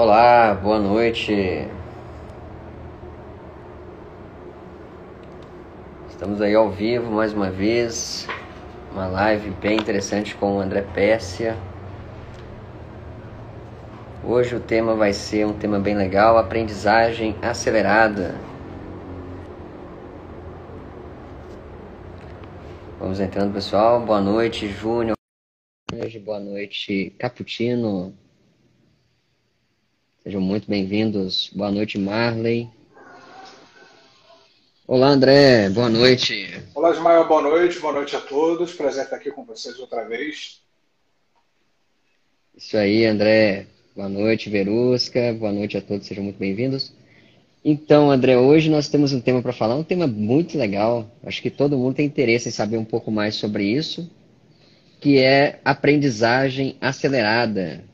Olá, boa noite. Estamos aí ao vivo mais uma vez. Uma live bem interessante com o André Pérsia. Hoje o tema vai ser um tema bem legal, aprendizagem acelerada. Vamos entrando, pessoal. Boa noite, Júnior. Boa noite, Caputino. Sejam muito bem-vindos. Boa noite, Marley. Olá, André. Boa noite. Olá, Ismael. Boa noite. Boa noite a todos. Prazer estar aqui com vocês outra vez. Isso aí, André. Boa noite, Verusca. Boa noite a todos. Sejam muito bem-vindos. Então, André, hoje nós temos um tema para falar, um tema muito legal. Acho que todo mundo tem interesse em saber um pouco mais sobre isso, que é aprendizagem acelerada.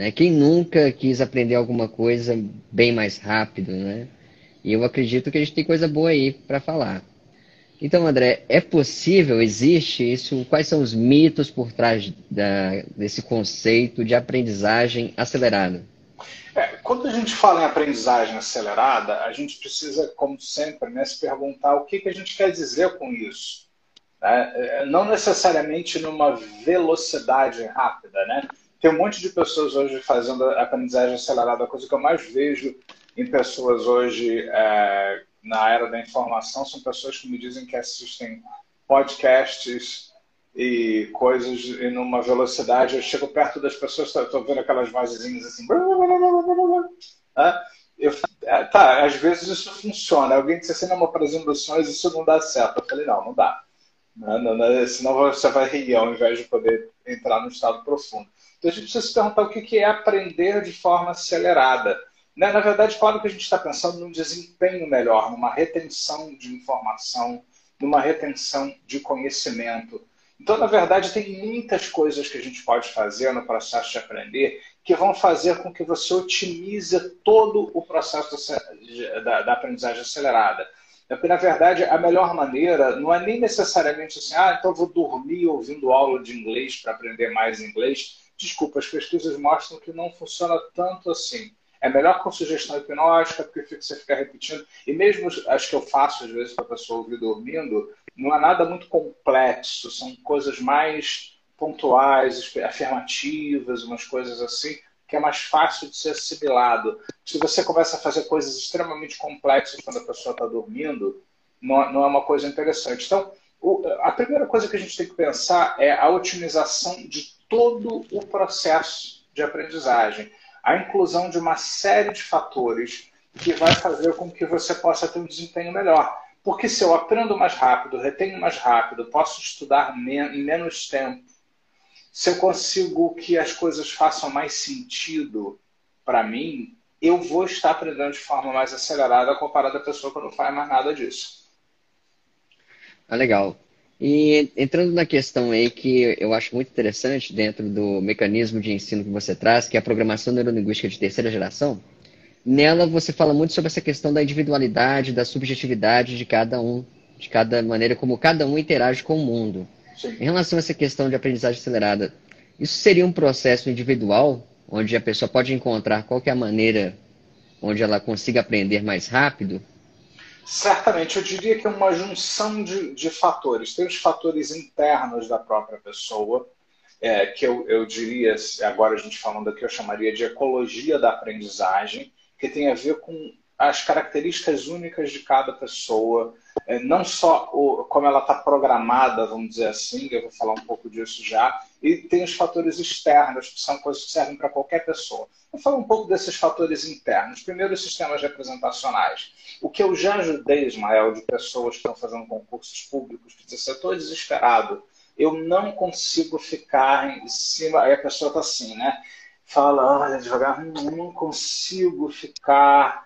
Né? Quem nunca quis aprender alguma coisa bem mais rápido, né? E eu acredito que a gente tem coisa boa aí para falar. Então, André, é possível, existe isso? Quais são os mitos por trás da, desse conceito de aprendizagem acelerada? É, quando a gente fala em aprendizagem acelerada, a gente precisa, como sempre, né, se perguntar o que, que a gente quer dizer com isso. Né? É, não necessariamente numa velocidade rápida, né? Tem um monte de pessoas hoje fazendo aprendizagem acelerada. A coisa que eu mais vejo em pessoas hoje é, na era da informação são pessoas que me dizem que assistem podcasts e coisas em uma velocidade. Eu chego perto das pessoas, estou vendo aquelas vozinhas assim. Eu, é, tá, às vezes isso funciona. Alguém disse assim, não, mas para as induções isso não dá certo. Eu falei, não, não dá. Não, não, não, senão você vai rir ao invés de poder entrar no estado profundo. Então a gente precisa se perguntar o que é aprender de forma acelerada. Né? Na verdade, claro que a gente está pensando num desempenho melhor, numa retenção de informação, numa retenção de conhecimento. Então, na verdade, tem muitas coisas que a gente pode fazer no processo de aprender que vão fazer com que você otimize todo o processo da, aprendizagem acelerada. Porque, na verdade, a melhor maneira não é nem necessariamente assim, ah, então vou dormir ouvindo aula de inglês para aprender mais inglês. Desculpa, as pesquisas mostram que não funciona tanto assim. É melhor com sugestão hipnótica, porque você fica repetindo. E mesmo as que eu faço, às vezes, para a pessoa ouvir dormindo, não é nada muito complexo. São coisas mais pontuais, afirmativas, umas coisas assim, que é mais fácil de ser assimilado. Se você começa a fazer coisas extremamente complexas quando a pessoa está dormindo, não, não é uma coisa interessante. Então, a primeira coisa que a gente tem que pensar é a otimização de todo o processo de aprendizagem. A inclusão de uma série de fatores que vai fazer com que você possa ter um desempenho melhor. Porque se eu aprendo mais rápido, retenho mais rápido, posso estudar em menos tempo, se eu consigo que as coisas façam mais sentido para mim, eu vou estar aprendendo de forma mais acelerada comparado à pessoa que não faz mais nada disso. Ah, legal. E entrando na questão aí que eu acho muito interessante dentro do mecanismo de ensino que você traz, que é a programação neurolinguística de terceira geração, nela você fala muito sobre essa questão da individualidade, da subjetividade de cada um, de cada maneira como cada um interage com o mundo. Sim. Em relação a essa questão de aprendizagem acelerada, isso seria um processo individual, onde a pessoa pode encontrar qual é a maneira onde ela consiga aprender mais rápido? Certamente, eu diria que é uma junção de, de fatores. Tem os fatores internos da própria pessoa, é, que eu, eu diria, agora a gente falando aqui, eu chamaria de ecologia da aprendizagem, que tem a ver com as características únicas de cada pessoa, não só o, como ela está programada, vamos dizer assim, eu vou falar um pouco disso já, e tem os fatores externos, que são coisas que servem para qualquer pessoa. Vou falar um pouco desses fatores internos. Primeiro, os sistemas representacionais. O que eu já ajudei, Ismael, de pessoas que estão fazendo concursos públicos, que dizem eu estou desesperado, eu não consigo ficar em cima. Aí a pessoa está assim, né? Fala, olha, devagar, não consigo ficar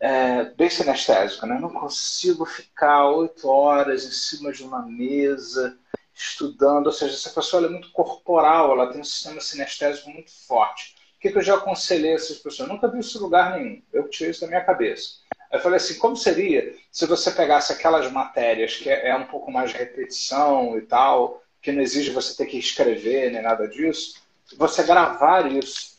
é, bem sinestésico, né? não consigo ficar oito horas em cima de uma mesa estudando, ou seja, essa pessoa é muito corporal, ela tem um sistema sinestésico muito forte. O que, que eu já aconselhei a essas pessoas? Eu nunca vi isso em lugar nenhum, eu tirei isso da minha cabeça. Eu falei assim, como seria se você pegasse aquelas matérias que é, é um pouco mais de repetição e tal, que não exige você ter que escrever nem nada disso, você gravar isso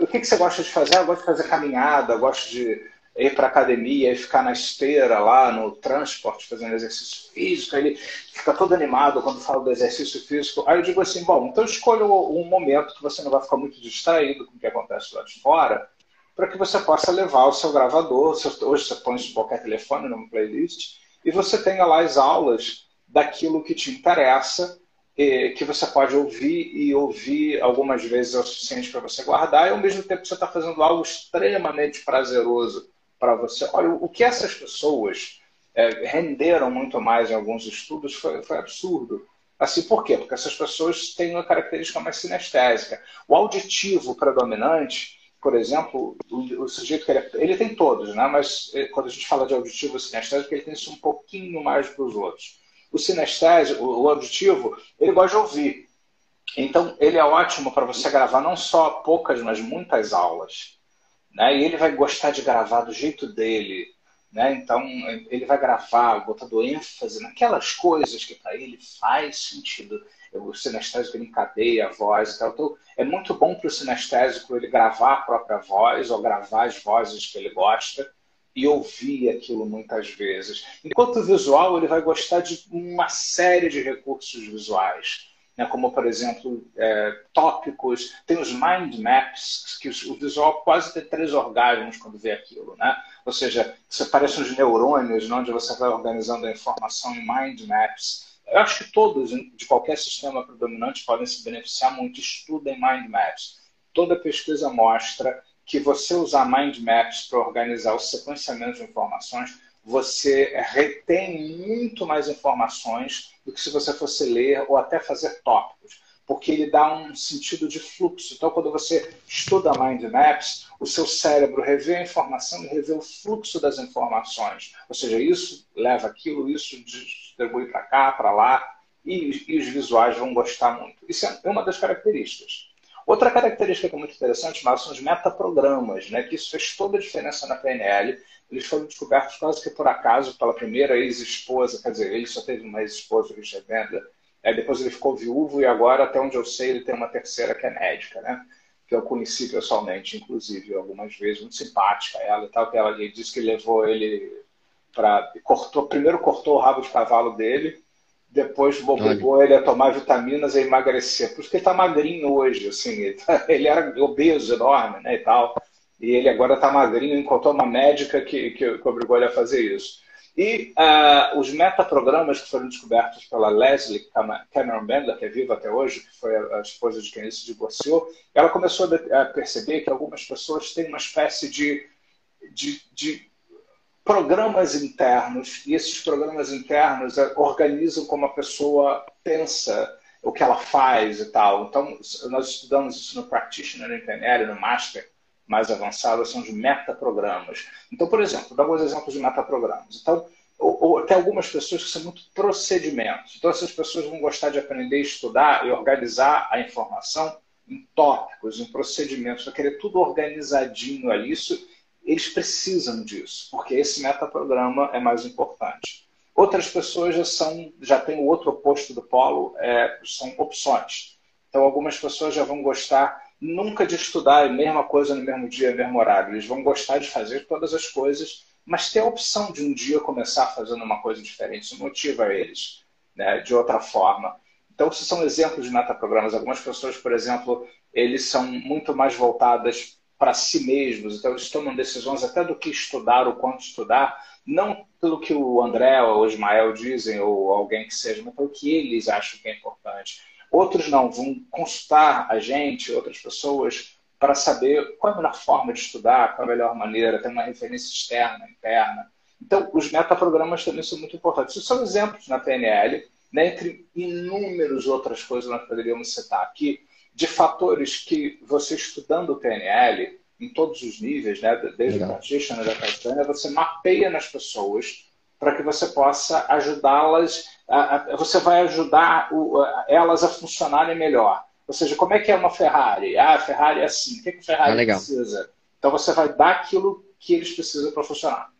o que, que você gosta de fazer? Ah, eu gosto de fazer caminhada, eu gosto de ir para academia e ficar na esteira lá no transporte fazendo exercício físico, ele fica todo animado quando fala do exercício físico. Aí eu digo assim, bom, então escolha um momento que você não vai ficar muito distraído com o que acontece lá de fora, para que você possa levar o seu gravador, hoje você põe isso qualquer telefone, numa playlist, e você tenha lá as aulas daquilo que te interessa, que você pode ouvir e ouvir algumas vezes é o suficiente para você guardar, e ao mesmo tempo você está fazendo algo extremamente prazeroso para você. Olha, o que essas pessoas é, renderam muito mais em alguns estudos foi, foi absurdo. Assim, por quê? Porque essas pessoas têm uma característica mais sinestésica. O auditivo predominante, por exemplo, o, o sujeito que ele, ele, tem todos, né? mas eh, quando a gente fala de auditivo sinestésico, ele tem isso um pouquinho mais para os outros. O sinestésico, o auditivo, ele gosta de ouvir. Então, ele é ótimo para você gravar não só poucas, mas muitas aulas. Né? E ele vai gostar de gravar do jeito dele. Né? Então, ele vai gravar botando ênfase naquelas coisas que para ele faz sentido. O sinestésico ele encadeia a voz e tal. Então, é muito bom para o sinestésico ele gravar a própria voz ou gravar as vozes que ele gosta e ouvir aquilo muitas vezes. Enquanto o visual, ele vai gostar de uma série de recursos visuais né, como, por exemplo, é, tópicos. Tem os mind maps, que o visual quase tem três orgasmos quando vê aquilo. Né? Ou seja, você parece uns neurônios né, onde você vai organizando a informação em mind maps. Eu acho que todos, de qualquer sistema predominante, podem se beneficiar muito. Estudem mind maps. Toda pesquisa mostra que você usar mind maps para organizar o sequenciamento de informações você retém muito mais informações do que se você fosse ler ou até fazer tópicos, porque ele dá um sentido de fluxo. Então, quando você estuda Mind Maps, o seu cérebro revê a informação e revê o fluxo das informações. Ou seja, isso leva aquilo, isso distribui para cá, para lá, e, e os visuais vão gostar muito. Isso é uma das características. Outra característica que é muito interessante, são os metaprogramas, né? que isso fez toda a diferença na PNL eles foram descobertos quase que por acaso pela primeira ex-esposa, quer dizer, ele só teve uma ex-esposa, Richard Bandler, aí depois ele ficou viúvo e agora, até onde eu sei, ele tem uma terceira que é médica, né? Que eu conheci pessoalmente, inclusive, algumas vezes, muito simpática ela e tal, que ela disse que levou ele para... cortou Primeiro cortou o rabo de cavalo dele, depois obrigou ele a tomar vitaminas e emagrecer. Por isso que ele está magrinho hoje, assim, ele, tá, ele era obeso, enorme, né, e tal e ele agora está magrinho, encontrou uma médica que, que, que, obrigou ele a fazer isso. E uh, os metaprogramas que foram descobertos pela Leslie Cameron Bendler, que é viva até hoje, que foi a, esposa de quem ele se divorciou, ela começou a perceber que algumas pessoas têm uma espécie de, de, de programas internos, e esses programas internos uh, organizam como a pessoa pensa, o que ela faz e tal. Então, nós estudamos isso no Practitioner, no PNL, no Master, mais avançadas são os metaprogramas. Então, por exemplo, dá alguns exemplos de metaprogramas. Então, ou, ou, tem algumas pessoas que são muito procedimentos. Então, essas pessoas vão gostar de aprender, estudar e organizar a informação em tópicos, em procedimentos, vai querer tudo organizadinho ali. Isso, eles precisam disso, porque esse metaprograma é mais importante. Outras pessoas já são, já têm o outro oposto do polo, é, são opções. Então, algumas pessoas já vão gostar nunca de estudar a mesma coisa no mesmo dia, no mesmo horário. Eles vão gostar de fazer todas as coisas, mas ter a opção de um dia começar fazendo uma coisa diferente. Isso motiva eles né, de outra forma. Então, esses são exemplos de metaprogramas. Algumas pessoas, por exemplo, eles são muito mais voltadas para si mesmos, então eles tomam decisões até do que estudar, o quanto estudar, não pelo que o André ou o Ismael dizem, ou alguém que seja, mas pelo que eles acham que é importante. Outros não, vão consultar a gente, outras pessoas, para saber qual é a melhor forma de estudar, qual é a melhor maneira, ter uma referência externa, interna. Então, os metaprogramas também são muito importantes. Isso são exemplos na PNL, né, entre inúmeras outras coisas que nós poderíamos citar aqui, de fatores que você estudando o PNL, em todos os níveis, né, desde Legal. o practitioner da castanha, você mapeia nas pessoas para que você possa ajudá-las, você vai ajudar elas a funcionarem melhor. Ou seja, como é que é uma Ferrari? Ah, a Ferrari é assim. O que, é que a Ferrari ah, precisa? Então você vai dar aquilo que eles precisam para funcionar.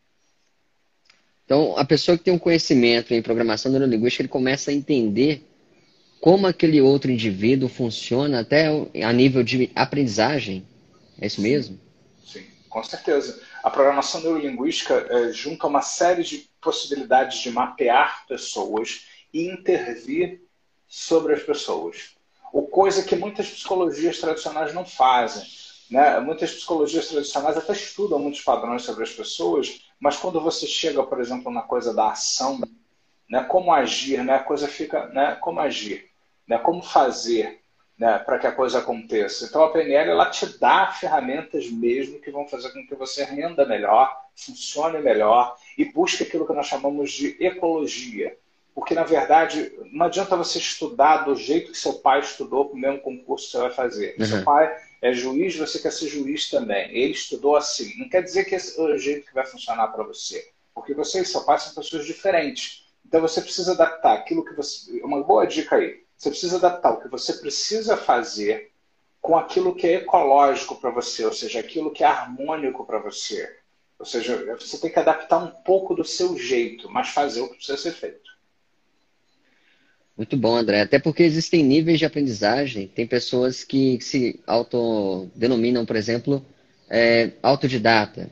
Então, a pessoa que tem um conhecimento em programação neurolinguística, ele começa a entender como aquele outro indivíduo funciona até a nível de aprendizagem. É isso mesmo? Sim, com certeza. A programação neurolinguística é, junta uma série de possibilidades de mapear pessoas e intervir sobre as pessoas. O coisa que muitas psicologias tradicionais não fazem. Né? Muitas psicologias tradicionais até estudam muitos padrões sobre as pessoas, mas quando você chega, por exemplo, na coisa da ação, né, como agir, né, a coisa fica, né, como agir, né, como fazer, né, para que a coisa aconteça. Então a PNL ela te dá ferramentas mesmo que vão fazer com que você renda melhor, funcione melhor e busque aquilo que nós chamamos de ecologia. Porque, na verdade, não adianta você estudar do jeito que seu pai estudou para o mesmo concurso que você vai fazer. Uhum. Seu pai é juiz, você quer ser juiz também. Ele estudou assim. Não quer dizer que esse é o jeito que vai funcionar para você. Porque você e seu pai são pessoas diferentes. Então você precisa adaptar aquilo que você. Uma boa dica aí. Você precisa adaptar o que você precisa fazer com aquilo que é ecológico para você, ou seja, aquilo que é harmônico para você. Ou seja, você tem que adaptar um pouco do seu jeito, mas fazer o que precisa ser feito. Muito bom, André. Até porque existem níveis de aprendizagem. Tem pessoas que se autodenominam, por exemplo, é, autodidata,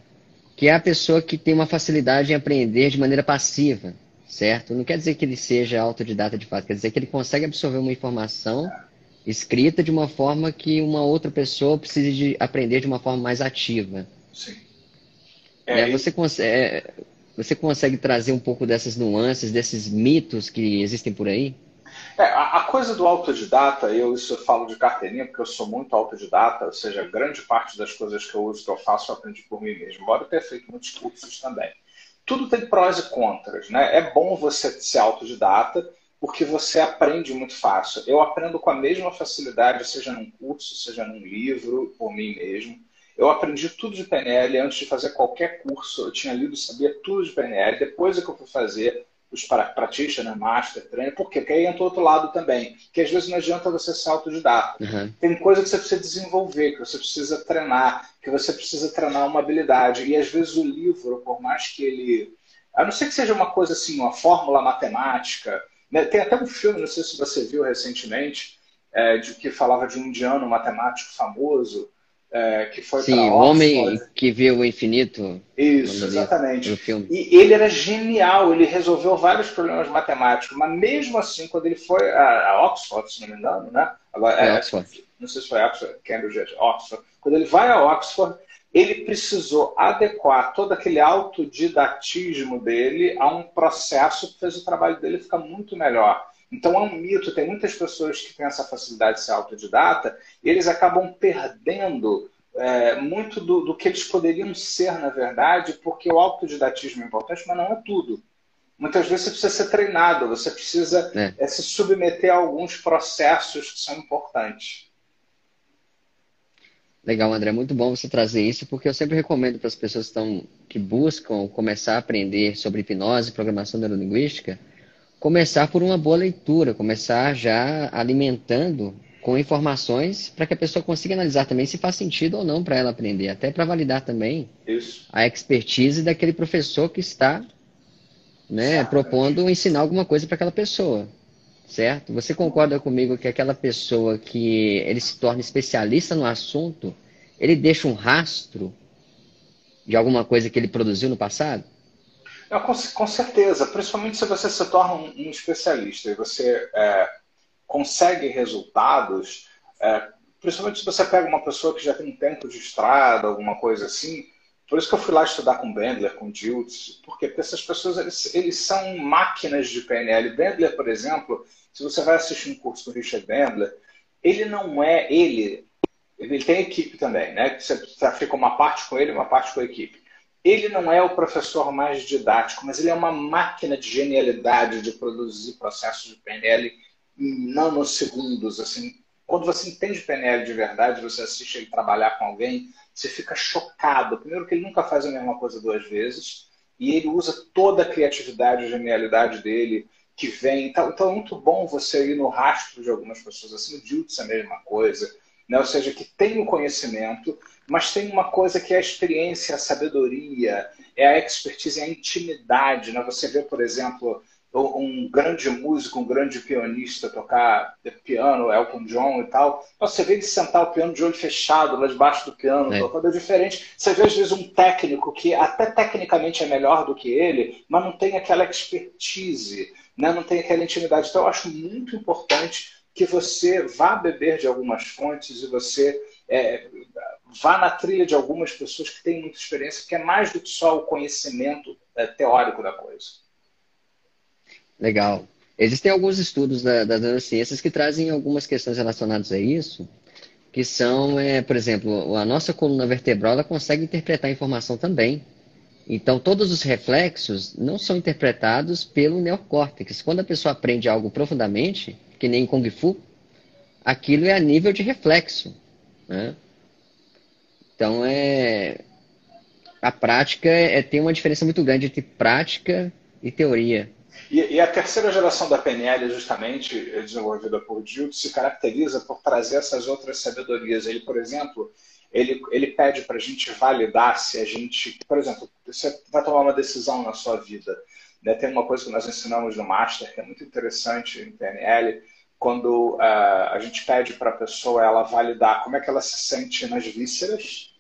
que é a pessoa que tem uma facilidade em aprender de maneira passiva certo? Não quer dizer que ele seja autodidata de fato, quer dizer que ele consegue absorver uma informação escrita de uma forma que uma outra pessoa precise de aprender de uma forma mais ativa. Sim. É, é, você, consegue, é, você consegue trazer um pouco dessas nuances, desses mitos que existem por aí? É, a, a, coisa do autodidata, eu isso eu falo de carteirinha, porque eu sou muito autodidata, ou seja, grande parte das coisas que eu uso, que eu faço, eu aprendi por mim mesmo, embora eu tenha feito muitos cursos também tudo tem prós e contras, né? É bom você ser autodidata, porque você aprende muito fácil. Eu aprendo com a mesma facilidade, seja num curso, seja num livro, por mim mesmo. Eu aprendi tudo de PNL antes de fazer qualquer curso. Eu tinha lido, sabia tudo de PNL. Depois é que eu fui fazer os practitioner, master, trainer, por quê? Porque aí entra o outro lado também, que às vezes não adianta você ser autodidata. Uhum. Tem coisa que você precisa desenvolver, que você precisa treinar, que você precisa treinar uma habilidade. E às vezes o livro, por mais que ele. A não ser que seja uma coisa assim, uma fórmula matemática. Né? Tem até um filme, não sei se você viu recentemente, é, de, que falava de um indiano matemático famoso é, que foi Sim, o Homem que Viu o Infinito. Isso, exatamente. E ele era genial, ele resolveu vários problemas matemáticos, mas mesmo assim, quando ele foi a, a Oxford, se não me engano, né? Agora, é, é, Oxford. Não sei se foi Oxford, Cambridge, Oxford. Quando ele vai a Oxford, ele precisou adequar todo aquele autodidatismo dele a um processo que fez o trabalho dele ficar muito melhor. Então é um mito, tem muitas pessoas que têm essa facilidade de ser autodidata e eles acabam perdendo é, muito do, do, que eles poderiam ser, na verdade, porque o autodidatismo é importante, mas não é tudo. Muitas vezes você precisa ser treinado, você precisa é. É, se submeter a alguns processos que são importantes. Legal, André, muito bom você trazer isso, porque eu sempre recomendo para as pessoas que, estão, que buscam começar a aprender sobre hipnose e programação neurolinguística, começar por uma boa leitura, começar já alimentando com informações para que a pessoa consiga analisar também se faz sentido ou não para ela aprender, até para validar também Isso. a expertise daquele professor que está né, propondo ensinar alguma coisa para aquela pessoa, certo? Você concorda comigo que aquela pessoa que ele se torna especialista no assunto, ele deixa um rastro de alguma coisa que ele produziu no passado? Não, com, com, certeza, principalmente se você se torna um, um especialista e você é, consegue resultados, é, principalmente se você pega uma pessoa que já tem um tempo de estrada, alguma coisa assim. Por isso que eu fui lá estudar com Bendler, com Diltz, porque, porque essas pessoas eles, eles são máquinas de PNL. Bendler, por exemplo, se você vai assistir um curso do Richard Bendler, ele não é ele, ele tem equipe também, né? Você fica uma parte com ele, uma parte com a equipe ele não é o professor mais didático, mas ele é uma máquina de genialidade de produzir processos de PNL em nanosegundos. Assim, quando você entende PNL de verdade, você assiste ele trabalhar com alguém, você fica chocado. Primeiro que ele nunca faz a mesma coisa duas vezes, e ele usa toda a criatividade e genialidade dele que vem. Então, então é muito bom você ir no rastro de algumas pessoas assim. O Diltz é a mesma coisa né? ou seja, que tem o conhecimento, mas tem uma coisa que é a experiência, a sabedoria, é a expertise, é a intimidade. Né? Você vê, por exemplo, um grande músico, um grande pianista tocar piano, Elton John e tal, você vê ele sentar o piano de olho fechado lá debaixo do piano, é. tocando é diferente. Você vê às vezes um técnico que até tecnicamente é melhor do que ele, mas não tem aquela expertise, né? não tem aquela intimidade. Então eu acho muito importante que você vá beber de algumas fontes e você é, vá na trilha de algumas pessoas que têm muita experiência, que é mais do que só o conhecimento é, teórico da coisa. Legal. Existem alguns estudos da, das neurociências que trazem algumas questões relacionadas a isso, que são, é, por exemplo, a nossa coluna vertebral ela consegue interpretar a informação também. Então, todos os reflexos não são interpretados pelo neocórtex. Quando a pessoa aprende algo profundamente, que nem Kung Fu, aquilo é a nível de reflexo. Né? Então, é, a prática é, tem uma diferença muito grande entre prática e teoria. E, e, a terceira geração da PNL, justamente desenvolvida por Dildo, se caracteriza por trazer essas outras sabedorias. Ele, por exemplo, ele, ele pede para a gente validar se a gente, por exemplo, você vai tomar uma decisão na sua vida. Né? Tem uma coisa que nós ensinamos no Master que é muito interessante em PNL, quando uh, a gente pede para a pessoa ela validar como é que ela se sente nas vísceras,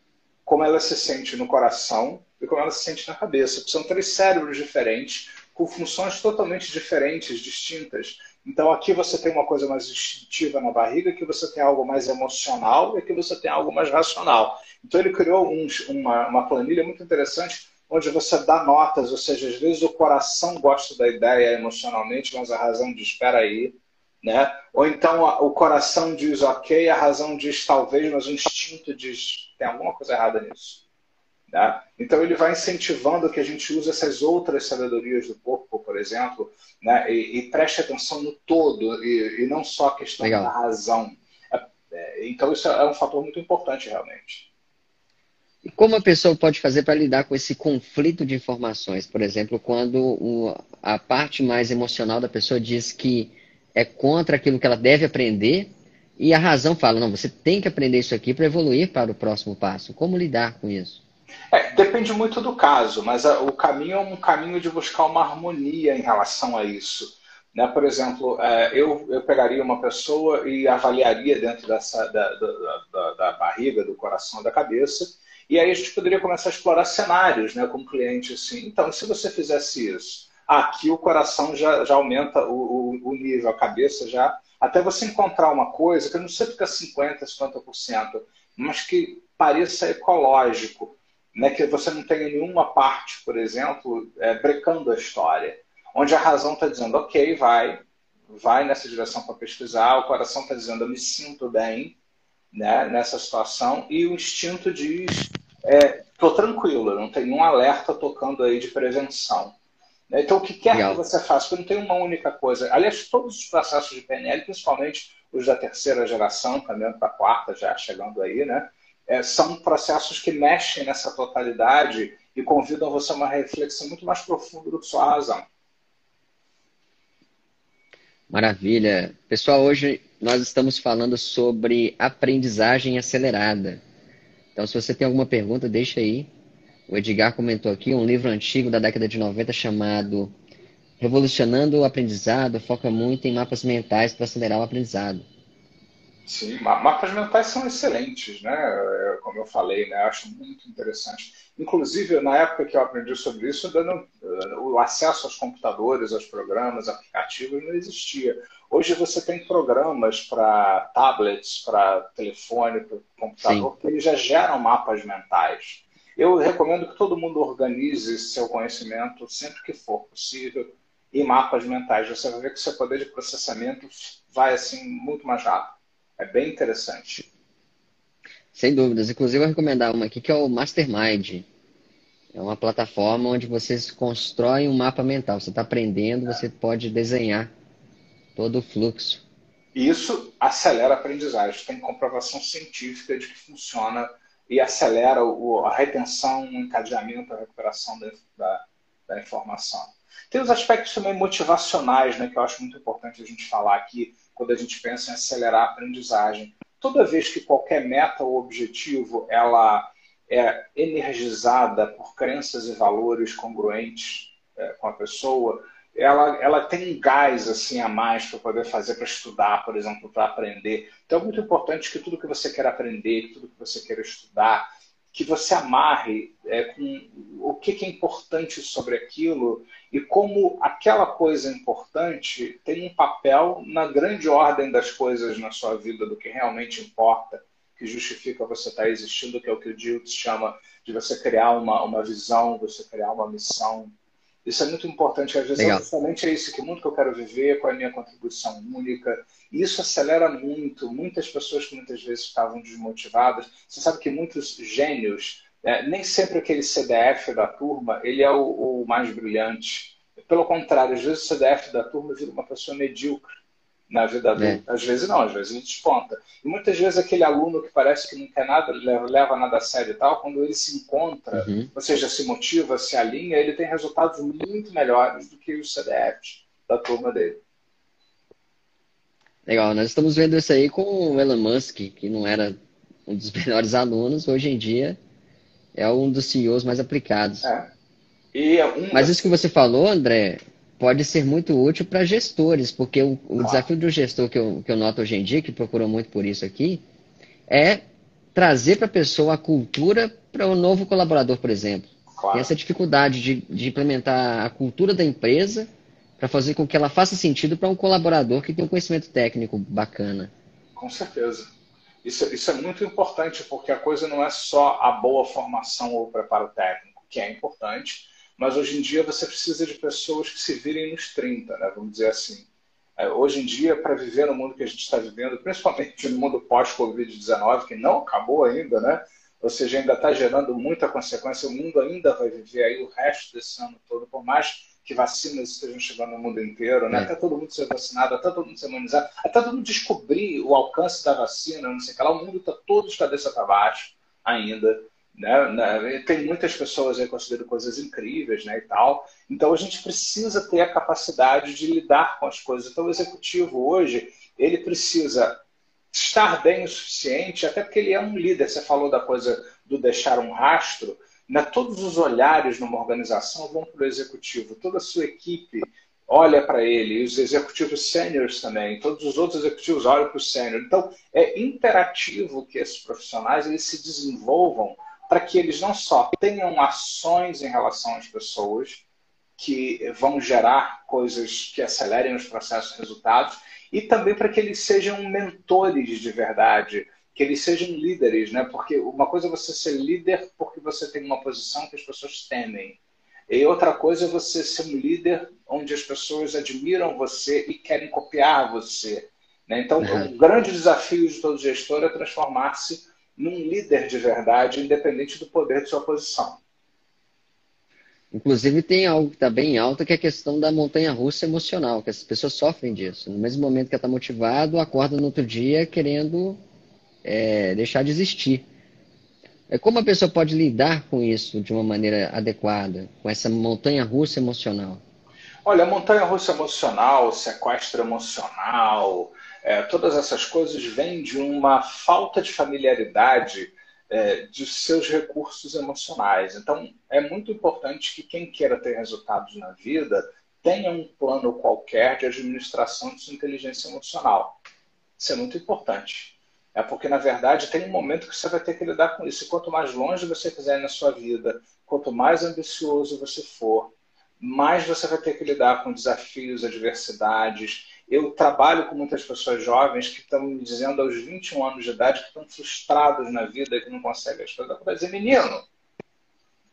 como ela se sente no coração e como ela se sente na cabeça. São três cérebros diferentes com funções totalmente diferentes, distintas. Então aqui você tem uma coisa mais instintiva na barriga, aqui você tem algo mais emocional e aqui você tem algo mais racional. Então ele criou um, uma, uma planilha muito interessante onde você dá notas, ou seja, às vezes o coração gosta da ideia emocionalmente, mas a razão diz, espera aí, né? Ou então o coração diz ok, a razão diz talvez, mas o instinto diz, tem alguma coisa errada nisso. Né? Então, ele vai incentivando que a gente use essas outras sabedorias do corpo, por exemplo, né? e, e preste atenção no todo, e, e não só a questão Legal. da razão. É, é, então, isso é um fator muito importante, realmente. E como a pessoa pode fazer para lidar com esse conflito de informações? Por exemplo, quando o, a parte mais emocional da pessoa diz que é contra aquilo que ela deve aprender, e a razão fala, não, você tem que aprender isso aqui para evoluir para o próximo passo. Como lidar com isso? É, depende muito do caso, mas a, o caminho é um caminho de buscar uma harmonia em relação a isso. Né? Por exemplo, é, eu, eu pegaria uma pessoa e avaliaria dentro dessa, da, da, da, da, barriga, do coração, da cabeça, e aí a gente poderia começar a explorar cenários né, com o cliente. Assim. Então, se você fizesse isso, aqui o coração já, já aumenta o, o, o nível, a cabeça já. Até você encontrar uma coisa que não sei fica 50%, 50%, mas que pareça ecológico né, que você não tenha nenhuma parte, por exemplo, é, brecando a história, onde a razão está dizendo, ok, vai, vai nessa direção para pesquisar, o coração está dizendo, eu me sinto bem né, nessa situação, e o instinto diz, estou é, tranquilo, não tem nenhum alerta tocando aí de prevenção. Né. Então, o que quer Legal. que você faça, porque não tem uma única coisa. Aliás, todos os processos de PNL, principalmente os da terceira geração, caminhando para a quarta, já chegando aí, né? é, são processos que mexem nessa totalidade e convidam você a uma reflexão muito mais profunda do que sua razão. Maravilha. Pessoal, hoje nós estamos falando sobre aprendizagem acelerada. Então, se você tem alguma pergunta, deixa aí. O Edgar comentou aqui um livro antigo da década de 90 chamado Revolucionando o Aprendizado, foca muito em mapas mentais para acelerar o aprendizado. Sim, mapas mentais são excelentes, né? É, como eu falei, né? Acho muito interessante. Inclusive, na época que eu aprendi sobre isso, eh, o acesso aos computadores, aos programas, aplicativos não existia. Hoje você tem programas para tablets, para telefone, para computador, Sim. que eles já geram mapas mentais. Eu recomendo que todo mundo organize seu conhecimento sempre que for possível em mapas mentais. Você vai ver que seu poder de processamento vai assim muito mais rápido. É bem interessante. Sem dúvidas. Inclusive, eu vou recomendar uma aqui que é o Mastermind. É uma plataforma onde vocês constroem um mapa mental. Você está aprendendo, você pode desenhar todo o fluxo. Isso acelera a aprendizagem. Tem comprovação científica de que funciona e acelera a retenção, o encadeamento, a recuperação da, da, da informação. Tem os aspectos também motivacionais, né, que eu acho muito importante a gente falar aqui quando a gente pensa em acelerar a aprendizagem. Toda vez que qualquer meta ou objetivo ela é energizada por crenças e valores congruentes é, com a pessoa, ela, ela tem um gás assim a mais para poder fazer, para estudar, por exemplo, para aprender. Então é muito importante que tudo que você quer aprender, tudo que você quer estudar, que você amarre é, com o que, que é importante sobre aquilo e como aquela coisa importante tem um papel na grande ordem das coisas na sua vida, do que realmente importa, que justifica você estar existindo, que é o que o Diltz chama de você criar uma, uma visão, você criar uma missão. Isso é muito importante. Às vezes, justamente é isso que mundo que eu quero viver, qual é a minha contribuição única. E isso acelera muito. Muitas pessoas que muitas vezes estavam desmotivadas. Você sabe que muitos gênios, é, nem sempre aquele CDF da turma, ele é o, o mais brilhante. Pelo contrário, às vezes o CDF da turma vira uma pessoa medíocre na vida adulta. É. Às vezes não, às vezes ele desponta. E muitas vezes aquele aluno que parece que não quer nada, leva, leva nada a sério e tal, quando ele se encontra, uhum. ou seja, se motiva, se alinha, ele tem resultados muito melhores do que os CDFs da turma dele. Legal, nós estamos vendo isso aí com o Elon Musk, que não era um dos melhores alunos, hoje em dia é um dos CEOs mais aplicados. É. É um... Mas isso que você falou, André, pode ser muito útil para gestores, porque o, o desafio do gestor que eu, que eu noto hoje em dia, que procura muito por isso aqui, é trazer para a pessoa a cultura para o um novo colaborador, por exemplo. Claro. essa dificuldade de, de implementar a cultura da empresa para fazer com que ela faça sentido para um colaborador que tem um conhecimento técnico bacana. Com certeza. Isso, isso é muito importante, porque a coisa não é só a boa formação ou preparo técnico, que é importante, mas hoje em dia você precisa de pessoas que se virem nos 30, né, vamos dizer assim. É, hoje em dia, para viver no mundo que a gente está vivendo, principalmente no mundo pós-Covid-19, que não acabou ainda, né? ou seja, ainda está gerando muita consequência, o mundo ainda vai viver aí o resto desse ano todo, por mais que vacinas estejam chegando no mundo inteiro, né? É. até todo mundo ser vacinado, até todo mundo ser imunizado, até todo mundo descobrir o alcance da vacina, não sei o que lá, o mundo está todo de cabeça para baixo ainda. Né? Tem muitas pessoas aí que consideram coisas incríveis né, e tal. Então a gente precisa ter a capacidade de lidar com as coisas. Então o executivo hoje, ele precisa estar bem o suficiente, até porque ele é um líder. Você falou da coisa do deixar um rastro. Né? Todos os olhares numa organização vão para o executivo. Toda a sua equipe olha para ele, e os executivos sêniores também, todos os outros executivos olham para o sênior. Então, é imperativo que esses profissionais eles se desenvolvam para que eles não só tenham ações em relação às pessoas, que vão gerar coisas que acelerem os processos e resultados, e também para que eles sejam mentores de verdade, que eles sejam líderes, né? Porque uma coisa é você ser líder porque você tem uma posição que as pessoas temem. E outra coisa é você ser um líder onde as pessoas admiram você e querem copiar você. Né? Então, uhum. o grande desafio de todo gestor é transformar-se num líder de verdade, independente do poder de sua posição. Inclusive tem algo que está bem alto, que é a questão da montanha-russa emocional, que as pessoas sofrem disso. No mesmo momento que ela está motivado, acorda no outro dia querendo é, deixar de existir. É como a pessoa pode lidar com isso de uma maneira adequada, com essa montanha-russa emocional? Olha, a montanha-russa emocional, sequestro emocional, é, todas essas coisas vêm de uma falta de familiaridade é, de seus recursos emocionais. Então, é muito importante que quem queira ter resultados na vida tenha um plano qualquer de administração de sua inteligência emocional. Isso é muito importante. É porque, na verdade, tem um momento que você vai ter que lidar com isso. E quanto mais longe você quiser na sua vida, quanto mais ambicioso você for, mais você vai ter que lidar com desafios, adversidades, eu trabalho com muitas pessoas jovens que estão me dizendo aos 21 anos de idade que estão frustrados na vida, que não conseguem as coisas. Eu vou dizer, menino,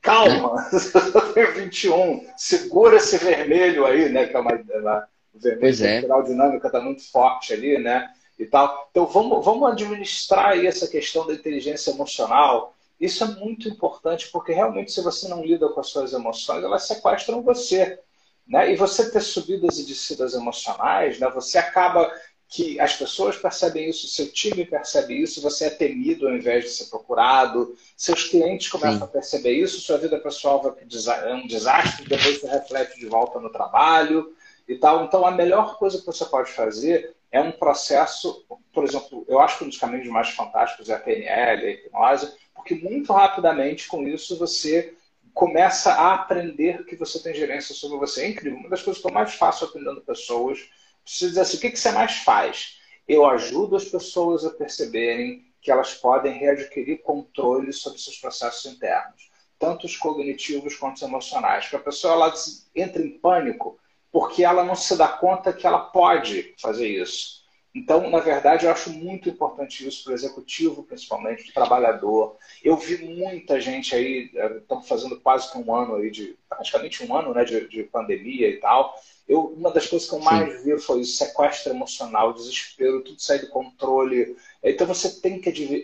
calma, eu tenho 21, segura esse vermelho aí, né? Que é uma, uma o vermelho é. cultural dinâmica está muito forte ali, né? E tal. Então vamos, vamos administrar aí essa questão da inteligência emocional. Isso é muito importante, porque realmente, se você não lida com as suas emoções, elas sequestram você. Né? E você ter subidas e descidas emocionais, né? você acaba que as pessoas percebem isso, seu time percebe isso, você é temido ao invés de ser procurado, seus clientes começam Sim. a perceber isso, sua vida pessoal vai é um desastre, depois você reflete de volta no trabalho e tal. Então, a melhor coisa que você pode fazer é um processo, por exemplo, eu acho que um dos caminhos mais fantásticos é a PNL, a hipnose, porque muito rapidamente com isso você começa a aprender que você tem gerência sobre você. É incrível. Uma das coisas que eu mais faço aprendendo pessoas, preciso dizer assim, o que, que você mais faz? Eu ajudo as pessoas a perceberem que elas podem readquirir controle sobre seus processos internos, tanto os cognitivos quanto os emocionais. Porque a pessoa ela entra em pânico porque ela não se dá conta que ela pode fazer isso. Então, na verdade, eu acho muito importante isso para o executivo, principalmente, para o trabalhador. Eu vi muita gente aí, estamos fazendo quase que um ano aí de, praticamente um ano né, de, de pandemia e tal. Eu, uma das coisas que eu mais Sim. vi foi o sequestro emocional, desespero, tudo sair do controle. Então você tem que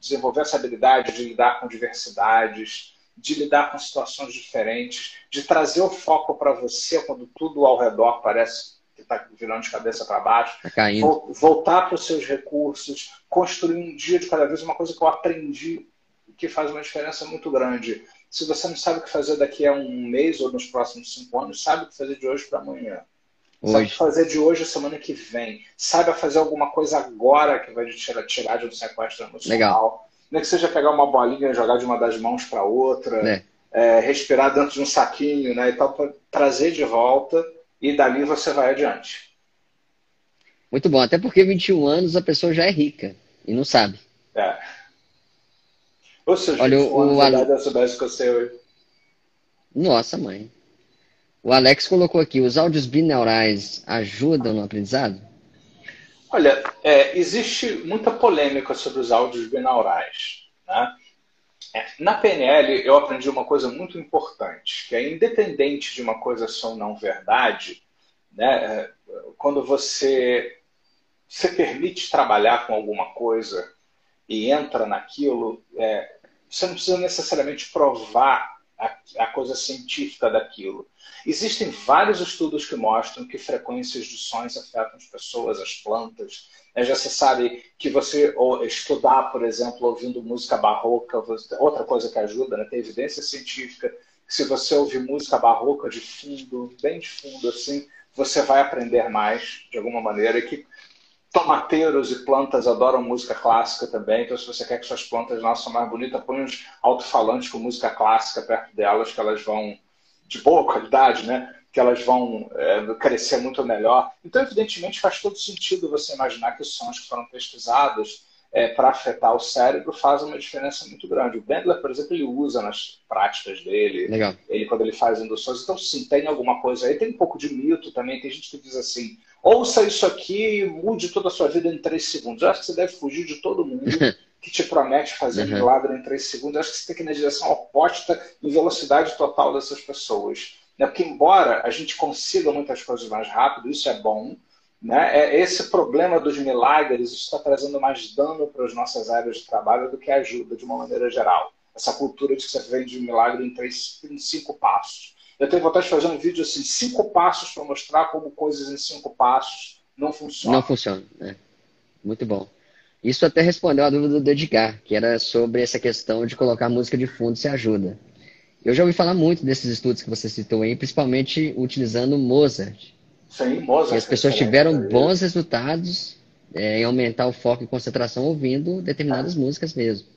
desenvolver essa habilidade de lidar com diversidades, de lidar com situações diferentes, de trazer o foco para você quando tudo ao redor parece que está virando de cabeça para baixo, tá voltar para os seus recursos, construir um dia de cada vez, uma coisa que eu aprendi que faz uma diferença muito grande. Se você não sabe o que fazer daqui a um mês ou nos próximos cinco anos, sabe o que fazer de hoje para amanhã. Hoje. Sabe o que fazer de hoje a semana que vem. Saiba fazer alguma coisa agora que vai te tirar, tirar de um sequestro emocional. Legal. Nem que seja pegar uma bolinha e jogar de uma das mãos para outra, é. É, respirar dentro de um saquinho, né, e tal, para trazer de volta e dali você vai adiante. Muito bom, até porque 21 anos a pessoa já é rica e não sabe. É. Ou seja, Olha, o, o anos que eu sei hoje. Nossa, mãe. O Alex colocou aqui, os áudios binaurais ajudam no aprendizado? Olha, é, existe muita polêmica sobre os áudios binaurais. Né? É, na PNL, eu aprendi uma coisa muito importante, que é independente de uma coisa ser ou não verdade, né, é, quando você se permite trabalhar com alguma coisa e entra naquilo, é, você não precisa necessariamente provar a, a, coisa científica daquilo. Existem vários estudos que mostram que frequências de sons afetam as pessoas, as plantas, é, sabe que você estudar, por exemplo, ouvindo música barroca, outra coisa que ajuda, né? tem evidência científica que se você ouvir música barroca de fundo, bem de fundo assim, você vai aprender mais de alguma maneira. E que tomateiros e plantas adoram música clássica também, então se você quer que suas plantas nasçam mais bonitas, põe uns alto-falantes com música clássica perto delas, que elas vão de boa qualidade, né? que elas vão é, crescer muito melhor. Então, evidentemente, faz todo sentido você imaginar que os sons que foram pesquisados é, para afetar o cérebro fazem uma diferença muito grande. O Bendler, por exemplo, ele usa nas práticas dele, Legal. ele quando ele faz induções. Então, sim, tem alguma coisa aí. Tem um pouco de mito também. Tem gente que diz assim: ouça isso aqui e mude toda a sua vida em três segundos. Eu acho que você deve fugir de todo mundo. que te promete fazer uhum. milagre em três segundos. Eu acho que você tem que ir na direção oposta em velocidade total dessas pessoas. Né? Porque, embora a gente consiga muitas coisas mais rápido, isso é bom, né? é esse problema dos milagres está trazendo mais dano para as nossas áreas de trabalho do que ajuda, de uma maneira geral. Essa cultura de que você vende um milagre em, três, em cinco passos. Eu tenho vontade de fazer um vídeo assim, cinco passos para mostrar como coisas em cinco passos não funcionam. Não funcionam, né? Muito bom. Isso até respondeu a dúvida do Edgar, que era sobre essa questão de colocar música de fundo se ajuda. Eu já ouvi falar muito desses estudos que você citou aí, principalmente utilizando Mozart. Mozart. E as pessoas tiveram bons resultados é, em aumentar o foco e concentração ouvindo determinadas músicas mesmo.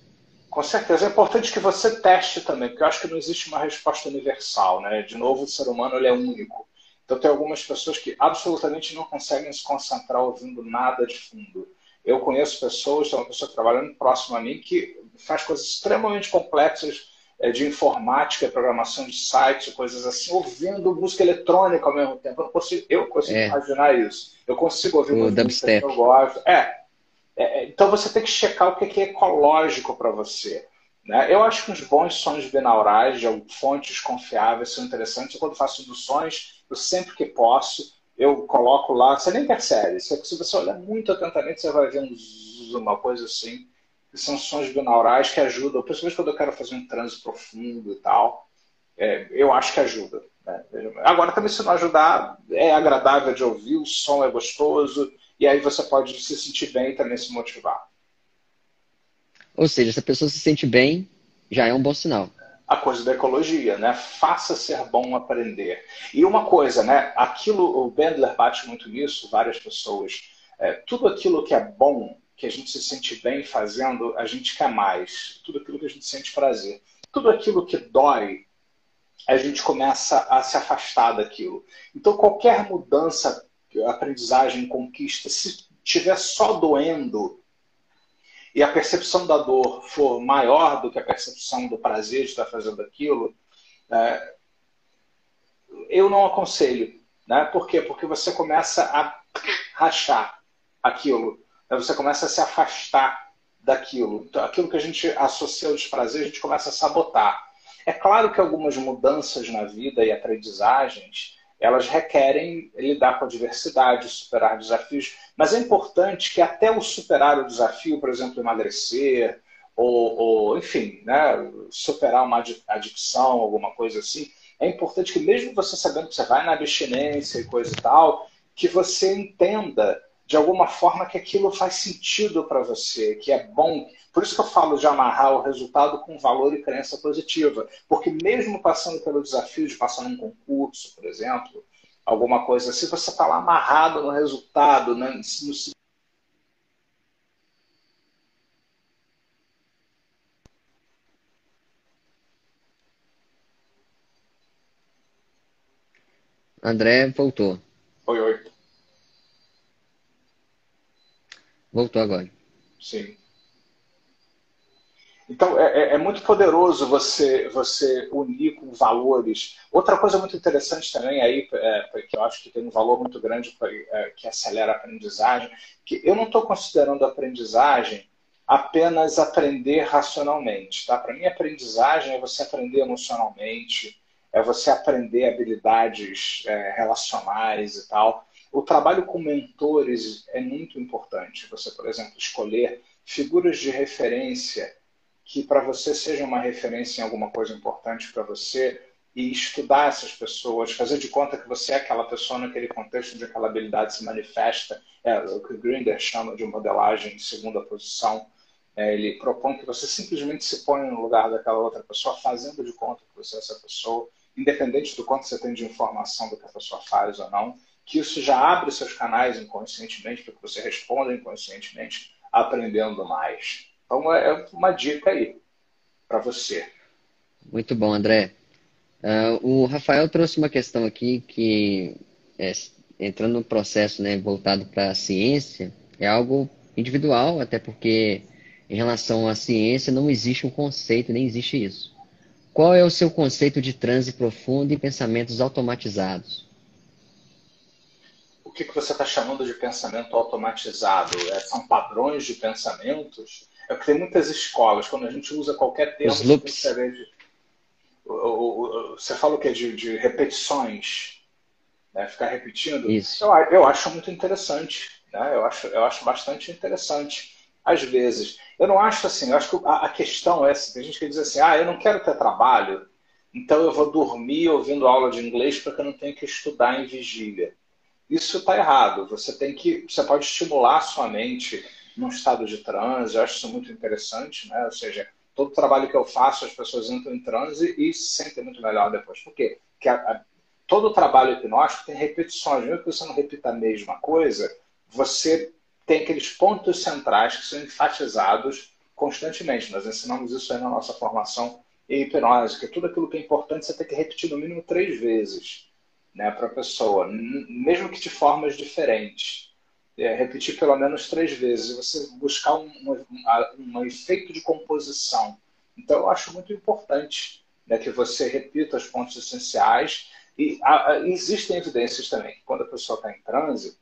Com certeza. É importante que você teste também, porque eu acho que não existe uma resposta universal. Né? De novo, o ser humano ele é único. Então, tem algumas pessoas que absolutamente não conseguem se concentrar ouvindo nada de fundo. Eu conheço pessoas, tem uma pessoa trabalhando próximo a mim que faz coisas extremamente complexas de informática, programação de sites, coisas assim, ouvindo música eletrônica ao mesmo tempo. Eu não consigo, eu consigo é. imaginar isso. Eu consigo ouvir o música que eu gosto. É. é. Então você tem que checar o que é ecológico para você. Né? Eu acho que os bons sons binaurais de fontes confiáveis são interessantes. Eu, quando faço induções, eu sempre que posso, eu coloco lá, você nem percebe. Se você olhar muito atentamente, você vai ver um, uma coisa assim que são sons binaurais que ajudam, principalmente quando eu quero fazer um transe profundo e tal. É, eu acho que ajuda. Né? Agora, também, se não ajudar, é agradável de ouvir, o som é gostoso, e aí você pode se sentir bem e também se motivar. Ou seja, se a pessoa se sente bem, já é um bom sinal. A coisa da ecologia, né? Faça ser bom aprender. E uma coisa, né? Aquilo, o Bendler bate muito nisso, várias pessoas. É, tudo aquilo que é bom que a gente se sente bem fazendo, a gente quer mais. Tudo aquilo que a gente sente prazer. tudo aquilo que dói, a gente começa a se afastar daquilo. Então, qualquer mudança, aprendizagem, conquista, se estiver só doendo e a percepção da dor for maior do que a percepção do prazer de estar fazendo aquilo, é, eu não aconselho. Né? Por quê? Porque você começa a rachar aquilo. Você começa a se afastar daquilo. Então, aquilo que a gente associa ao desprazer, a gente começa a sabotar. É claro que algumas mudanças na vida e aprendizagens, elas requerem lidar com a diversidade, superar desafios, mas é importante que até o superar o desafio, por exemplo, emagrecer, ou, ou enfim, né, superar uma adicção, alguma coisa assim, é importante que mesmo você sabendo que você vai na abstinência e coisa e tal, que você entenda de alguma forma que aquilo faz sentido para você, que é bom. Por isso que eu falo de amarrar o resultado com valor e crença positiva. Porque mesmo passando pelo desafio de passar num concurso, por exemplo, alguma coisa, se você está lá amarrado no resultado, né, no André voltou. Oi, oi. Voltou agora. Sim. Então, é, é, é, muito poderoso você, você unir com valores. Outra coisa muito interessante também aí, é, que eu acho que tem um valor muito grande pra, é, que acelera a aprendizagem, que eu não estou considerando a aprendizagem apenas aprender racionalmente. Tá? Para mim, aprendizagem é você aprender emocionalmente, é você aprender habilidades é, relacionais e tal. O trabalho com mentores é muito importante. Você, por exemplo, escolher figuras de referência que para você sejam uma referência em alguma coisa importante para você e estudar essas pessoas, fazer de conta que você é aquela pessoa naquele contexto onde aquela habilidade se manifesta, é o que o Grinder chama de modelagem em segunda posição. É, ele propõe que você simplesmente se ponha no lugar daquela outra pessoa, fazendo de conta que você é essa pessoa, independente do quanto você tem de informação do que a pessoa faz ou não que isso já abre seus canais inconscientemente para que você responda inconscientemente, aprendendo mais. Então é uma dica aí para você. Muito bom, André. Uh, o Rafael trouxe uma questão aqui que, é, entrando no processo né, voltado para a ciência, é algo individual, até porque em relação à ciência não existe um conceito, nem existe isso. Qual é o seu conceito de transe profundo e pensamentos automatizados? O que, que você está chamando de pensamento automatizado? É, são padrões de pensamentos? É que tem muitas escolas, quando a gente usa qualquer termo, Os loops. De, você fala o quê? De, de repetições, né? ficar repetindo. Isso. Eu, eu acho muito interessante. Né? Eu, acho, eu acho bastante interessante, às vezes. Eu não acho assim, eu acho que a, a questão é. Tem gente que diz assim, ah, eu não quero ter trabalho, então eu vou dormir ouvindo aula de inglês porque eu não tenho que estudar em vigília isso está errado. Você tem que, você pode estimular a sua mente num estado de transe. Eu acho isso muito interessante, né? Ou seja, todo trabalho que eu faço, as pessoas entram em transe e se sentem muito melhor depois. Por quê? Porque a, a, todo trabalho hipnótico tem repetições. Mesmo que você não repita a mesma coisa, você tem aqueles pontos centrais que são enfatizados constantemente. Nós ensinamos isso aí na nossa formação em hipnose, que tudo aquilo que é importante você tem que repetir no mínimo três vezes né, para a pessoa, mesmo que de formas diferentes. É, repetir pelo menos três vezes, você buscar um, um, um, efeito de composição. Então, eu acho muito importante né, que você repita os pontos essenciais. E a, a, existem evidências também que quando a pessoa está em transe,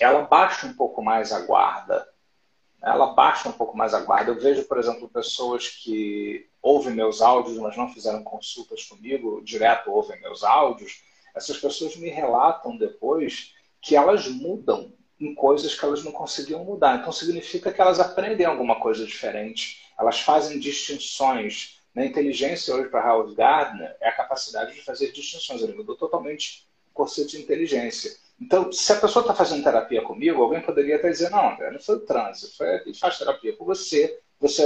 ela baixa um pouco mais a guarda. Ela baixa um pouco mais a guarda. Eu vejo, por exemplo, pessoas que ouvem meus áudios, mas não fizeram consultas comigo, direto ouvem meus áudios, essas pessoas me relatam depois que elas mudam em coisas que elas não conseguiam mudar. Então significa que elas aprendem alguma coisa diferente, elas fazem distinções. Na inteligência hoje para Howard Gardner é a capacidade de fazer distinções. Ele mudou totalmente o conceito de inteligência. Então, se a pessoa está fazendo terapia comigo, alguém poderia até dizer, não, André, não foi o trânsito, foi, ele faz terapia com você, você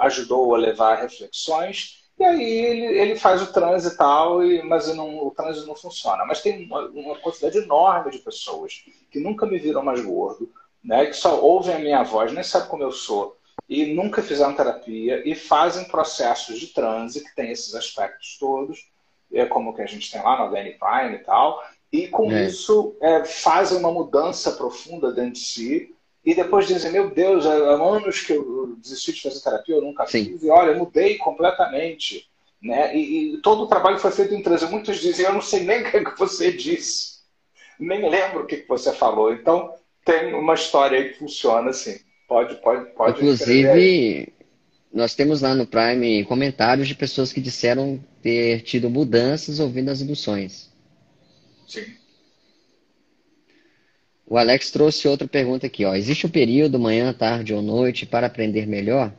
ajudou a levar reflexões, e aí ele, ele faz o trânsito e tal, e, mas não, o trânsito não funciona. Mas tem uma, uma, quantidade enorme de pessoas que nunca me viram mais gordo, né, que só ouvem a minha voz, nem sabem como eu sou, e nunca fizeram terapia e fazem processos de transe que tem esses aspectos todos, é como o que a gente tem lá no HN Prime e tal, e com é. isso é, fazem uma mudança profunda dentro de si e depois dizem, meu Deus, há anos que eu desisti de fazer terapia, eu nunca Sim. fiz, e olha, mudei completamente. Né? E, e, todo o trabalho foi feito em transe. Muitos dizem, eu não sei nem o que, que você disse, nem lembro o que, que você falou. Então, tem uma história aí que funciona assim. Pode, pode, pode. Inclusive, nós temos lá no Prime comentários de pessoas que disseram ter tido mudanças ouvindo as induções. Sim. O Alex trouxe outra pergunta aqui. Ó. Existe um período, manhã, tarde ou noite, para aprender melhor?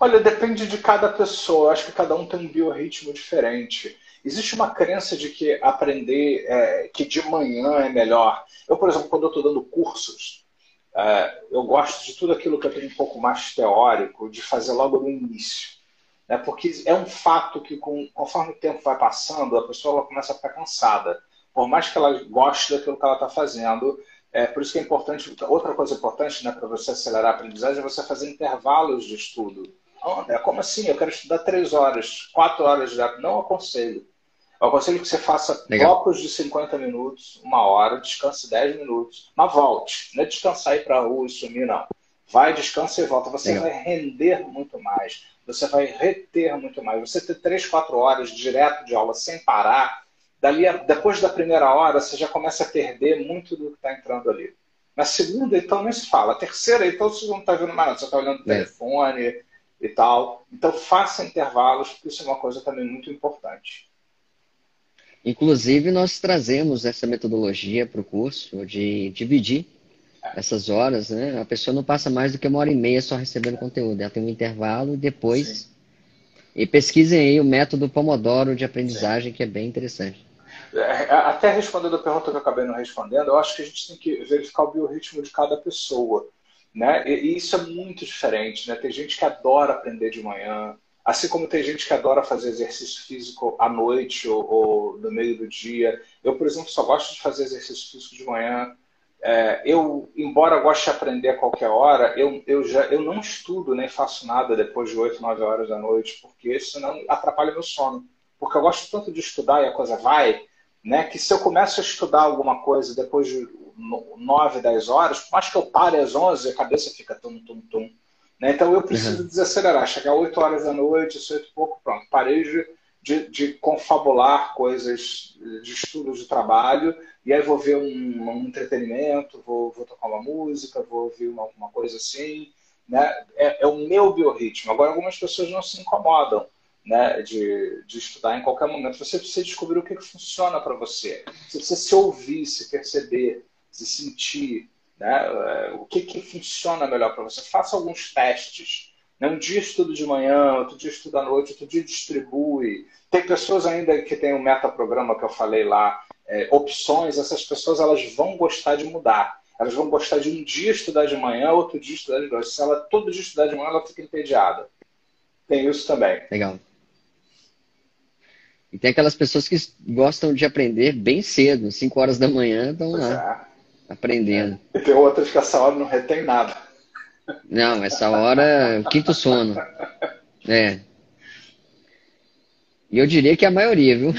Olha, depende de cada pessoa. Acho que cada um tem um biorritmo diferente. Existe uma crença de que aprender, é, que de manhã é melhor. Eu, por exemplo, quando eu estou dando cursos, é, eu gosto de tudo aquilo que eu tenho um pouco mais teórico, de fazer logo no início. Né? Porque é um fato que, com, conforme o tempo vai passando, a pessoa começa a ficar cansada. Por mais que ela goste daquilo que ela está fazendo, é por isso que é importante. Outra coisa importante né, para você acelerar a aprendizagem é você fazer intervalos de estudo. É como assim? Eu quero estudar três horas, quatro horas de Não aconselho. Eu aconselho que você faça Legal. blocos de 50 minutos, uma hora, descanse 10 minutos, mas volte. Não é descansar ir para a rua e sumir, não. Vai, descansa e volta. Você Legal. vai render muito mais. Você vai reter muito mais. Você ter 3, 4 horas direto de aula sem parar, dali, depois da primeira hora, você já começa a perder muito do que está entrando ali. Na segunda, então, nem se fala. A terceira, então, você não está vendo mais nada. Você está olhando o é. telefone e tal. Então, faça intervalos, porque isso é uma coisa também muito importante. Inclusive, nós trazemos essa metodologia para o curso de dividir essas horas, né? A pessoa não passa mais do que uma hora e meia só recebendo conteúdo. Ela tem um intervalo e depois. Sim. E pesquisem aí o método Pomodoro de aprendizagem, Sim. que é bem interessante. É, até respondendo a pergunta que eu acabei não respondendo, eu acho que a gente tem que verificar o biorritmo de cada pessoa. Né? E isso é muito diferente. Né? Tem gente que adora aprender de manhã, Assim como tem gente que adora fazer exercício físico à noite ou, ou no meio do dia. Eu, por exemplo, só gosto de fazer exercício físico de manhã. É, eu, embora goste de aprender a qualquer hora, eu, eu, já, eu não estudo nem faço nada depois de 8, 9 horas da noite, porque senão atrapalha meu sono. Porque eu gosto tanto de estudar e a coisa vai, né, que se eu começo a estudar alguma coisa depois de 9, 10 horas, mais que eu pare às 11, a cabeça fica tum, tum, tum. Né? Então eu preciso uhum. desacelerar, chegar 8 horas da noite, 8 e pouco, pronto. Parei de, de, de, confabular coisas de estudo de trabalho, e aí vou ver um, um entretenimento, vou, vou, tocar uma música, vou ouvir uma, uma coisa assim. Né? É, é, o meu biorritmo. Agora, algumas pessoas não se incomodam né, de, de estudar em qualquer momento. Você precisa descobrir o que, que funciona para você. Você precisa se ouvir, se perceber, se sentir, né? É, o que, que funciona melhor para você? Faça alguns testes. Né? Um dia estudo de manhã, outro dia estudo à noite, outro dia distribui. Tem pessoas ainda que tem o um metaprograma que eu falei lá, é, opções, essas pessoas elas vão gostar de mudar. Elas vão gostar de um dia estudar de manhã, outro dia estudar de noite. Se ela todo dia estudar de manhã, ela fica entediada. Tem isso também. Legal. E tem aquelas pessoas que gostam de aprender bem cedo, 5 horas da manhã, estão lá. É aprendendo. E tem outras que essa hora não retém nada. Não, essa hora é o quinto sono. É. E eu diria que é a maioria, viu?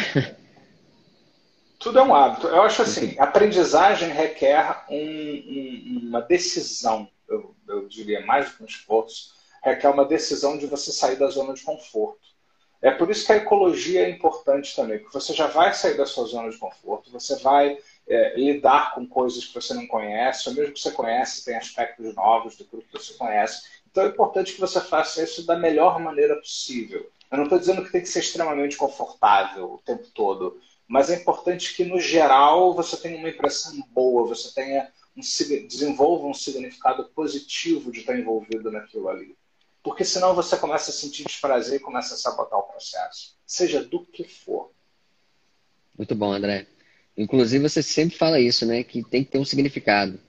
Tudo é um hábito. Eu acho assim, aprendizagem requer um, um, uma decisão, eu, eu diria mais do que um esforço, requer uma decisão de você sair da zona de conforto. É por isso que a ecologia é importante também, porque você já vai sair da sua zona de conforto, você vai é, lidar com coisas que você não conhece, ou mesmo que você conhece, tem aspectos novos do que você conhece. Então é importante que você faça isso da melhor maneira possível. Eu não estou dizendo que tem que ser extremamente confortável o tempo todo, mas é importante que, no geral, você tenha uma impressão boa, você tenha um, desenvolva um significado positivo de estar envolvido naquilo ali. Porque senão você começa a sentir desprazer e começa a sabotar o processo, seja do que for. Muito bom, André. Inclusive, você sempre fala isso, né? Que tem que ter um significado.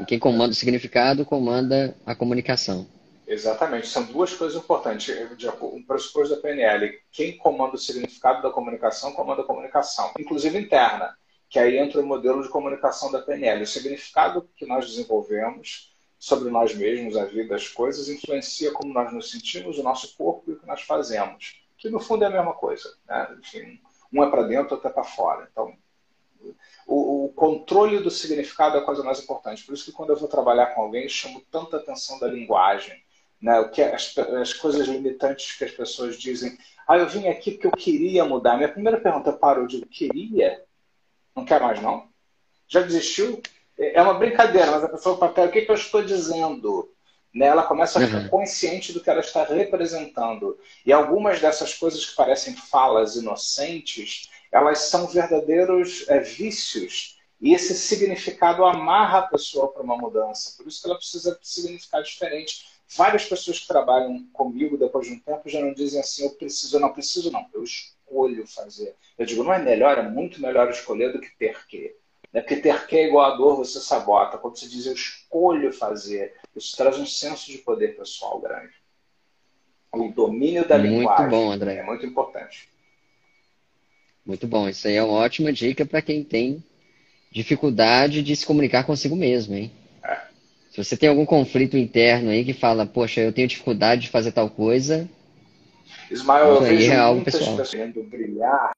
E quem comanda o significado comanda a comunicação. Exatamente. São duas coisas importantes. Um pressuposto da PNL. Quem comanda o significado da comunicação comanda a comunicação, inclusive interna. Que aí entra o modelo de comunicação da PNL. O significado que nós desenvolvemos sobre nós mesmos, a vida, as coisas, influencia como nós nos sentimos, o nosso corpo e o que nós fazemos. Que no fundo é a mesma coisa. Né? Enfim, um é para dentro, outro é para fora. Então, o, o, controle do significado é a coisa mais importante. Por isso que quando eu vou trabalhar com alguém, chamo tanta atenção da linguagem. Né? O que é, as, as coisas limitantes que as pessoas dizem. Ah, eu vim aqui porque eu queria mudar. Minha primeira pergunta para o digo, queria? Não quer mais, não? Já desistiu? É uma brincadeira, mas a pessoa fala, o que, que eu estou dizendo? Né? Ela começa a ficar uhum. consciente do que ela está representando. E algumas dessas coisas que parecem falas inocentes, elas são verdadeiros é, vícios. E esse significado amarra a pessoa para uma mudança. Por isso que ela precisa de significado diferente. Várias pessoas que trabalham comigo depois de um tempo já não dizem assim, eu preciso, eu não preciso, não. Eu escolho fazer. Eu digo, não é melhor, é muito melhor escolher do que ter que. Né? Porque ter que é igual a dor, você sabota. Quando você diz eu escolho fazer, isso traz um senso de poder pessoal grande. O domínio da muito linguagem bom, André. é muito importante. Muito bom. Isso aí é uma ótima dica para quem tem dificuldade de se comunicar consigo mesmo, hein? É. Se você tem algum conflito interno aí que fala, poxa, eu tenho dificuldade de fazer tal coisa. Ismael, eu vejo é muitas pessoal. pessoas brilhar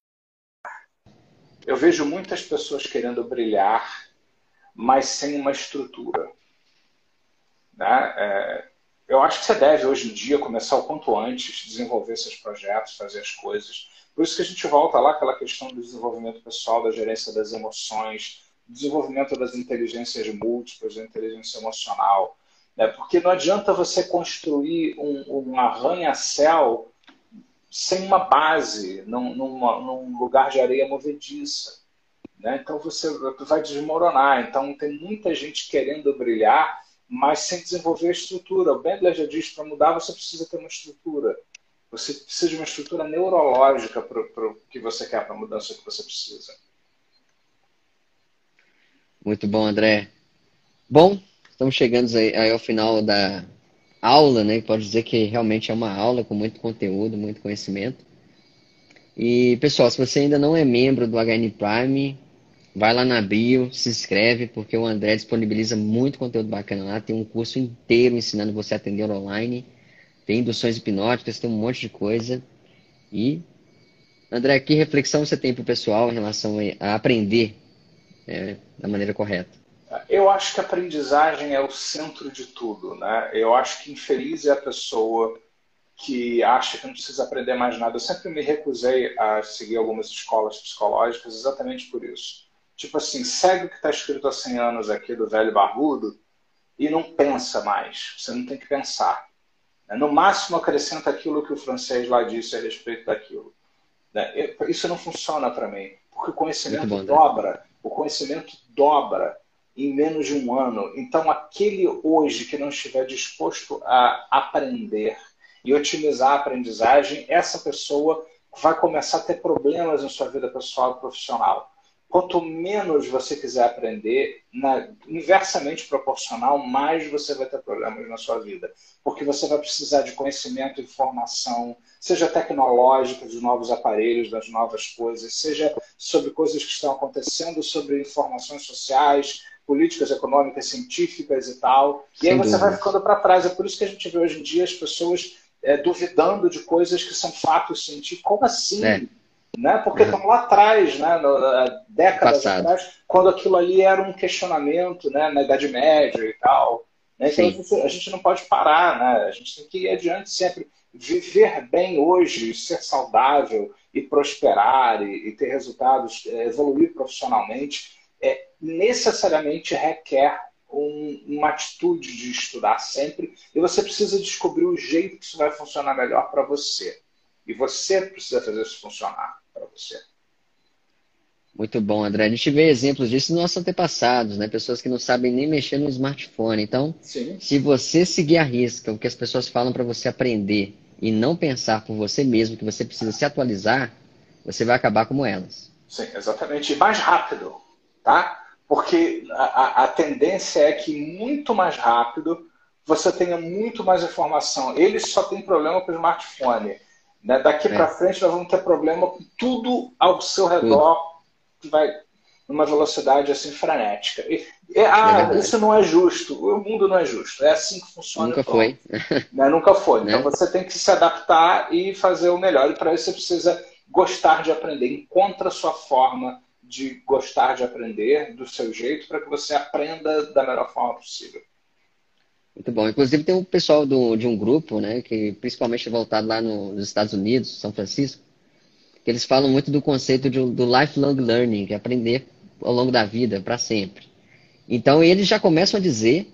eu vejo muitas pessoas querendo brilhar, mas sem uma estrutura. Né? É, eu acho que você deve, hoje em dia, começar o quanto antes, desenvolver seus projetos, fazer as coisas. Por isso que a gente volta lá aquela questão do desenvolvimento pessoal, da gerência das emoções, desenvolvimento das inteligências múltiplas, da inteligência emocional. Né? Porque não adianta você construir um, um arranha-céu sem uma base, num, num lugar de areia movediça. Né? Então você vai desmoronar. Então tem muita gente querendo brilhar, mas sem desenvolver a estrutura. O Bendler já diz para mudar você precisa ter uma estrutura. Você precisa de uma estrutura neurológica para o que você quer, para a mudança que você precisa. Muito bom, André. Bom, estamos chegando aí ao final da, aula, né? Pode dizer que realmente é uma aula com muito conteúdo, muito conhecimento. E, pessoal, se você ainda não é membro do HN Prime, vai lá na bio, se inscreve, porque o André disponibiliza muito conteúdo bacana lá. Tem um curso inteiro ensinando você a atender online. Tem induções hipnóticas, tem um monte de coisa. E, André, que reflexão você tem para o pessoal em relação a aprender é, da maneira correta? Eu acho que a aprendizagem é o centro de tudo, né? Eu acho que infeliz é a pessoa que acha que não precisa aprender mais nada. Eu sempre me recusei a seguir algumas escolas psicológicas exatamente por isso. Tipo assim, segue o que está escrito há 100 anos aqui do velho barbudo e não pensa mais. Você não tem que pensar. No máximo, acrescenta aquilo que o francês lá disse a respeito daquilo. Né? Isso não funciona para mim, porque o conhecimento bom, né? dobra. O conhecimento dobra em menos de um ano. Então, aquele hoje que não estiver disposto a aprender e otimizar a aprendizagem, essa pessoa vai começar a ter problemas em sua vida pessoal e profissional. Quanto menos você quiser aprender, na, inversamente proporcional, mais você vai ter problemas na sua vida. Porque você vai precisar de conhecimento, informação, seja tecnológica, de novos aparelhos, das novas coisas, seja sobre coisas que estão acontecendo, sobre informações sociais, políticas econômicas, científicas e tal. Sem e aí você dúvida. vai ficando para trás. É por isso que a gente vê hoje em dia as pessoas é, duvidando de coisas que são fatos científicos. Como assim? É. Né? Porque uhum. estão lá atrás, né? No, décadas Passado. atrás, quando aquilo ali era um questionamento né? na Idade Média e tal. Né? Então a gente, a gente não pode parar, né? a gente tem que ir adiante sempre. Viver bem hoje, ser saudável e prosperar e, e ter resultados, é, evoluir profissionalmente, é, necessariamente requer um, uma atitude de estudar sempre e você precisa descobrir o jeito que isso vai funcionar melhor para você. E você precisa fazer isso funcionar para você. Muito bom, André. A gente vê exemplos disso nos nossos antepassados, né? Pessoas que não sabem nem mexer no smartphone. Então, Sim. se você seguir a risca o que as pessoas falam para você aprender e não pensar por você mesmo que você precisa se atualizar, você vai acabar como elas. Sim, exatamente. E mais rápido tá? Porque a, a tendência é que muito mais rápido você tenha muito mais informação. Eles só têm problema com o smartphone. Né? Daqui é. para frente nós vamos ter problema com tudo ao seu redor que vai numa velocidade assim frenética. E, e, ah, é isso não é justo. O mundo não é justo. É assim que funciona. Nunca foi. Né? Nunca foi. Então né? você tem que se adaptar e fazer o melhor. E para isso você precisa gostar de aprender. Encontra a sua forma de gostar de aprender do seu jeito para que você aprenda da melhor forma possível. Muito bom. Inclusive tem um pessoal do, de um grupo, né, que principalmente voltado lá no, nos Estados Unidos, São Francisco, que eles falam muito do conceito de, do lifelong learning, que é aprender ao longo da vida, para sempre. Então eles já começam a dizer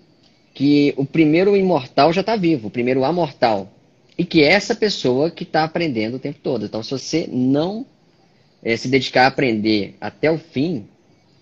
que o primeiro imortal já está vivo, o primeiro amortal. E que é essa pessoa que está aprendendo o tempo todo. Então, se você não é, se dedicar a aprender até o fim,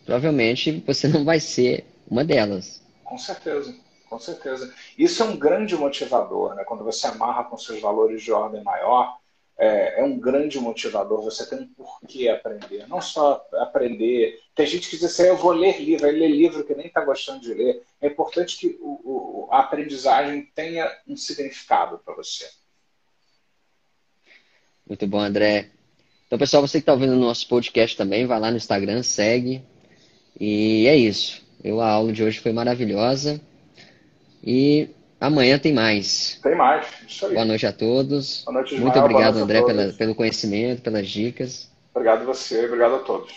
provavelmente você não vai ser uma delas. Com certeza, com certeza. Isso é um grande motivador, né? Quando você amarra com seus valores de ordem maior, é, é, um grande motivador. Você tem um porquê aprender. Não só aprender. Tem gente que diz assim, eu vou ler livro, aí lê livro que nem está gostando de ler. É importante que o, o, a aprendizagem tenha um significado para você. Muito bom, André. Então, pessoal, você que está ouvindo o nosso podcast também, vai lá no Instagram, segue. E é isso. Eu, a aula de hoje foi maravilhosa. E amanhã tem mais. Tem mais. Isso aí. Boa noite a todos. Boa noite, Muito obrigado, André, pela, pelo conhecimento, pelas dicas. Obrigado a você, obrigado a todos.